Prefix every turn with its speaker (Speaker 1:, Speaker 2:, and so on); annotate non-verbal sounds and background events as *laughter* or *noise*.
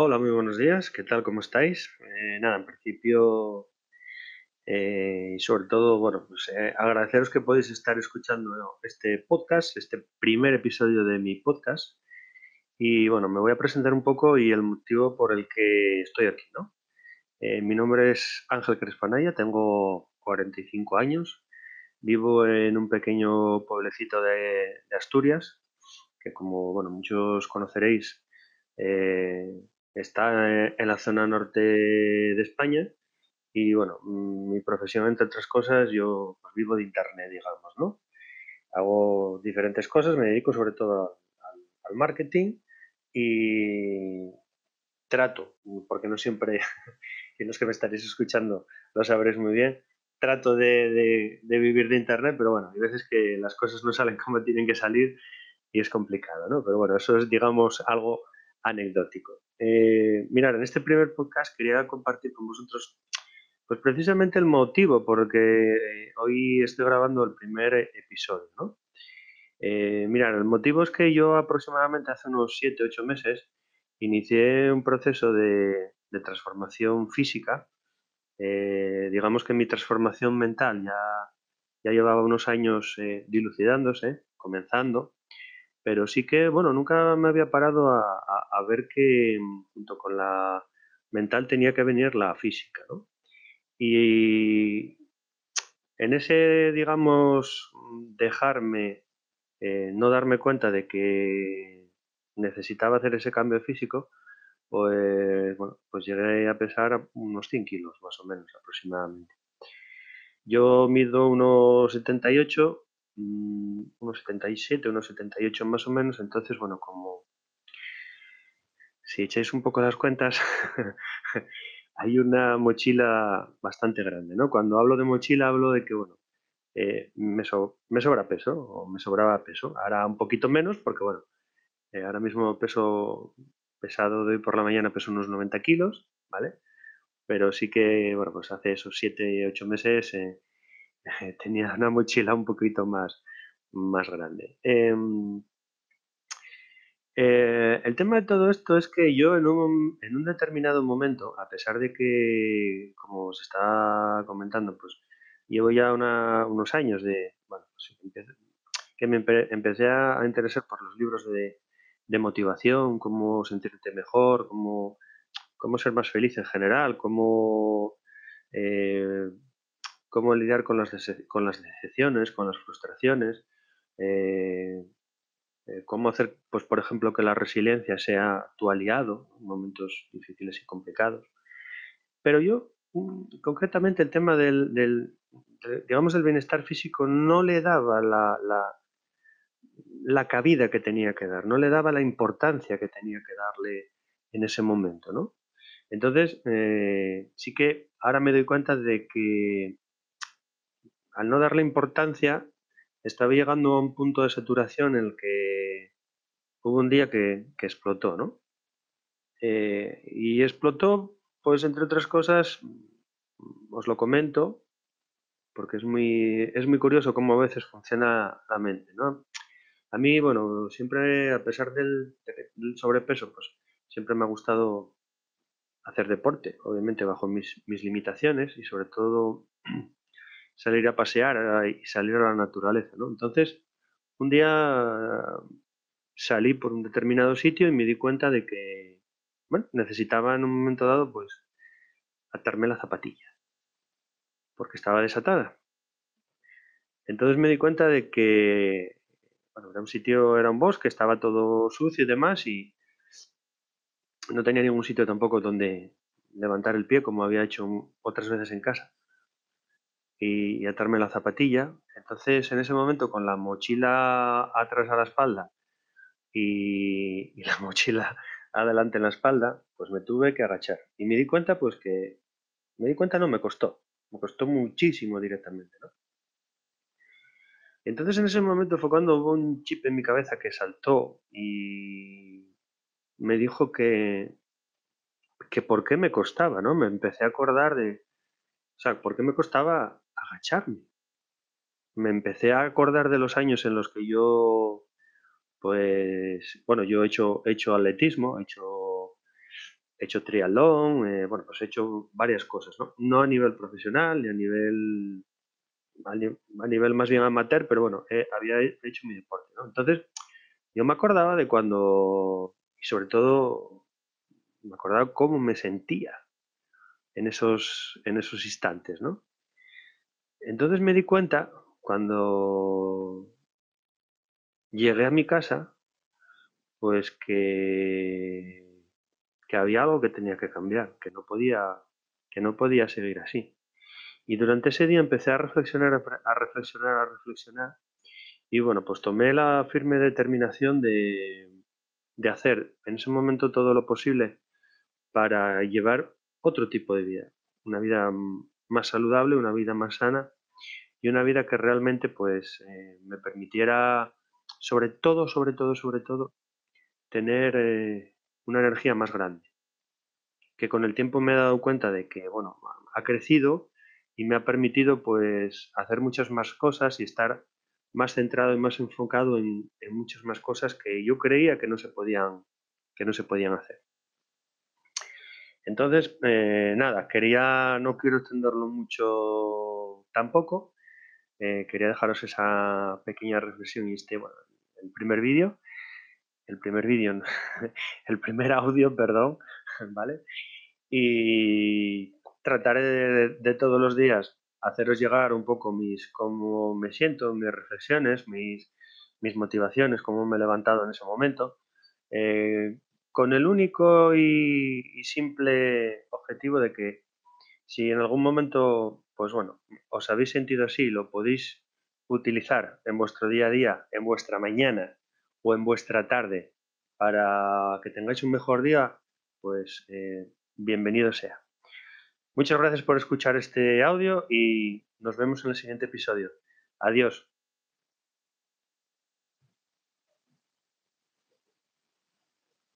Speaker 1: Hola, muy buenos días. ¿Qué tal? ¿Cómo estáis? Eh, nada, en principio, eh, y sobre todo, bueno, pues eh, agradeceros que podéis estar escuchando este podcast, este primer episodio de mi podcast. Y bueno, me voy a presentar un poco y el motivo por el que estoy aquí, ¿no? mi nombre es Ángel Crespanaya, tengo 45 años, vivo en un pequeño pueblecito de, de Asturias, que como, bueno, muchos conoceréis, Está en la zona norte de España y bueno, mm, mi profesión, entre otras cosas, yo pues, vivo de internet, digamos, ¿no? Hago diferentes cosas, me dedico sobre todo al, marketing y trato, porque no siempre, *laughs* y los que me estaréis escuchando lo sabréis muy bien, trato de, de, vivir de internet, pero bueno, hay veces que las cosas no salen *laughs* como tienen que salir y es complicado, ¿no? Pero bueno, eso es, digamos, algo anecdótico. Eh, mirad, en este primer podcast quería compartir con vosotros pues precisamente el motivo por que hoy estoy grabando el primer episodio, ¿no? Eh, mirad, el motivo es que yo aproximadamente hace unos 7-8 meses inicié un proceso de, transformación física. Eh, digamos que mi transformación mental ya, ya llevaba unos años dilucidándose, comenzando, pero sí que, bueno, nunca me había parado a, ver que junto con la mental tenía que venir la física, ¿no? Y en ese, digamos, dejarme, eh, no darme cuenta de que necesitaba hacer ese cambio físico, pues, bueno, pues llegué a pesar unos 100 kilos más o menos aproximadamente. Yo mido unos 78 Mm, unos 77, unos 78 más o menos. Entonces, bueno, como si echáis un poco las cuentas, *laughs* hay una mochila bastante grande, ¿no? Cuando hablo de mochila hablo de que, bueno, eh, me, me, sobra peso o me sobraba peso. Ahora un poquito menos porque, bueno, eh, ahora mismo peso pesado de hoy por la mañana peso unos 90 kilos, ¿vale? Pero sí que, bueno, pues hace esos 7, 8 meses eh, *laughs* tenía una mochila un poquito más, más grande. Em, eh, el tema de todo esto es que yo en un, en un, determinado momento, a pesar de que, como se está comentando, pues llevo ya unos años de, pues, que me empecé a interesar por los libros de, de motivación, cómo sentirte mejor, cómo, cómo, ser más feliz en general, cómo eh, cómo lidiar con las, con las decepciones, con las frustraciones, eh, eh, cómo hacer, pues, por ejemplo, que la resiliencia sea tu aliado en momentos difíciles y complicados. Pero yo, mm, concretamente, el tema del, digamos, del bienestar físico no le daba la, la, cabida que tenía que dar, no le daba la importancia que tenía que darle en ese momento, ¿no? Entonces, eh, sí que ahora me doy cuenta de que al no darle importancia, estaba llegando a un punto de saturación en el que hubo un día que, explotó, ¿no? Eh, y explotó, pues entre otras cosas, os lo comento, porque es muy, es muy curioso cómo a veces funciona la mente, ¿no? A mí, bueno, siempre, a pesar del, sobrepeso, pues siempre me ha gustado hacer deporte, obviamente bajo mis, mis limitaciones y sobre todo salir a pasear y salir a la naturaleza, ¿no? Entonces, un día salí por un determinado sitio y me di cuenta de que, bueno, necesitaba en un momento dado, pues, atarme la zapatilla, porque estaba desatada. Entonces me di cuenta de que, bueno, era un sitio, era un bosque, estaba todo sucio y demás y no tenía ningún sitio tampoco donde levantar el pie como había hecho otras veces en casa y, atarme la zapatilla. Entonces, en ese momento, con la mochila atrás a la espalda y, la *laughs* mochila adelante en la espalda, pues me tuve que agachar. Y me di cuenta, pues que, me di cuenta, no, me costó. Me costó muchísimo directamente, ¿no? Entonces en ese momento fue cuando hubo un chip en mi cabeza que saltó y me dijo que, que por qué me costaba, ¿no? Me empecé a acordar de, o sea, por qué me costaba agacharme. Me empecé a acordar de los años en los que yo, pues, bueno, yo he hecho, he hecho atletismo, he hecho, he hecho triatlón, eh, bueno, pues he hecho varias cosas, ¿no? No a nivel profesional ni a nivel, a, nivel más bien amateur, pero bueno, había hecho mi deporte, ¿no? Entonces, yo me acordaba de cuando, y sobre todo, me acordaba cómo me sentía en esos, en esos instantes, ¿no? Entonces me di cuenta cuando llegué a mi casa, pues que, que había algo que tenía que cambiar, que no podía, que no podía seguir así. Y durante ese día empecé a reflexionar, a reflexionar, a reflexionar. Y bueno, pues tomé la firme determinación de, de hacer en ese momento todo lo posible para llevar otro tipo de vida. Una vida más saludable, una vida más sana y una vida que realmente pues eh, me permitiera sobre todo, sobre todo, sobre todo tener eh, una energía más grande. Que con el tiempo me he dado cuenta de que, bueno, ha crecido y me ha permitido pues hacer muchas más cosas y estar más centrado y más enfocado en, muchas más cosas que yo creía que no se podían, que no se podían hacer. Entonces, eh, nada, quería, no quiero extenderlo mucho tampoco, eh, quería dejaros esa pequeña reflexión y este, bueno, el primer vídeo, el primer vídeo, *laughs* el primer audio, perdón, *laughs* ¿vale? Y trataré de, todos los días haceros llegar un poco mis, cómo me siento, mis reflexiones, mis, mis motivaciones, cómo me he levantado en ese momento, eh, con el único y, simple objetivo de que si en algún momento, pues bueno, os habéis sentido así, lo podéis utilizar en vuestro día a día, en vuestra mañana o en vuestra tarde para que tengáis un mejor día, pues eh, bienvenido sea. Muchas gracias por escuchar este audio y nos vemos en el siguiente episodio. Adiós.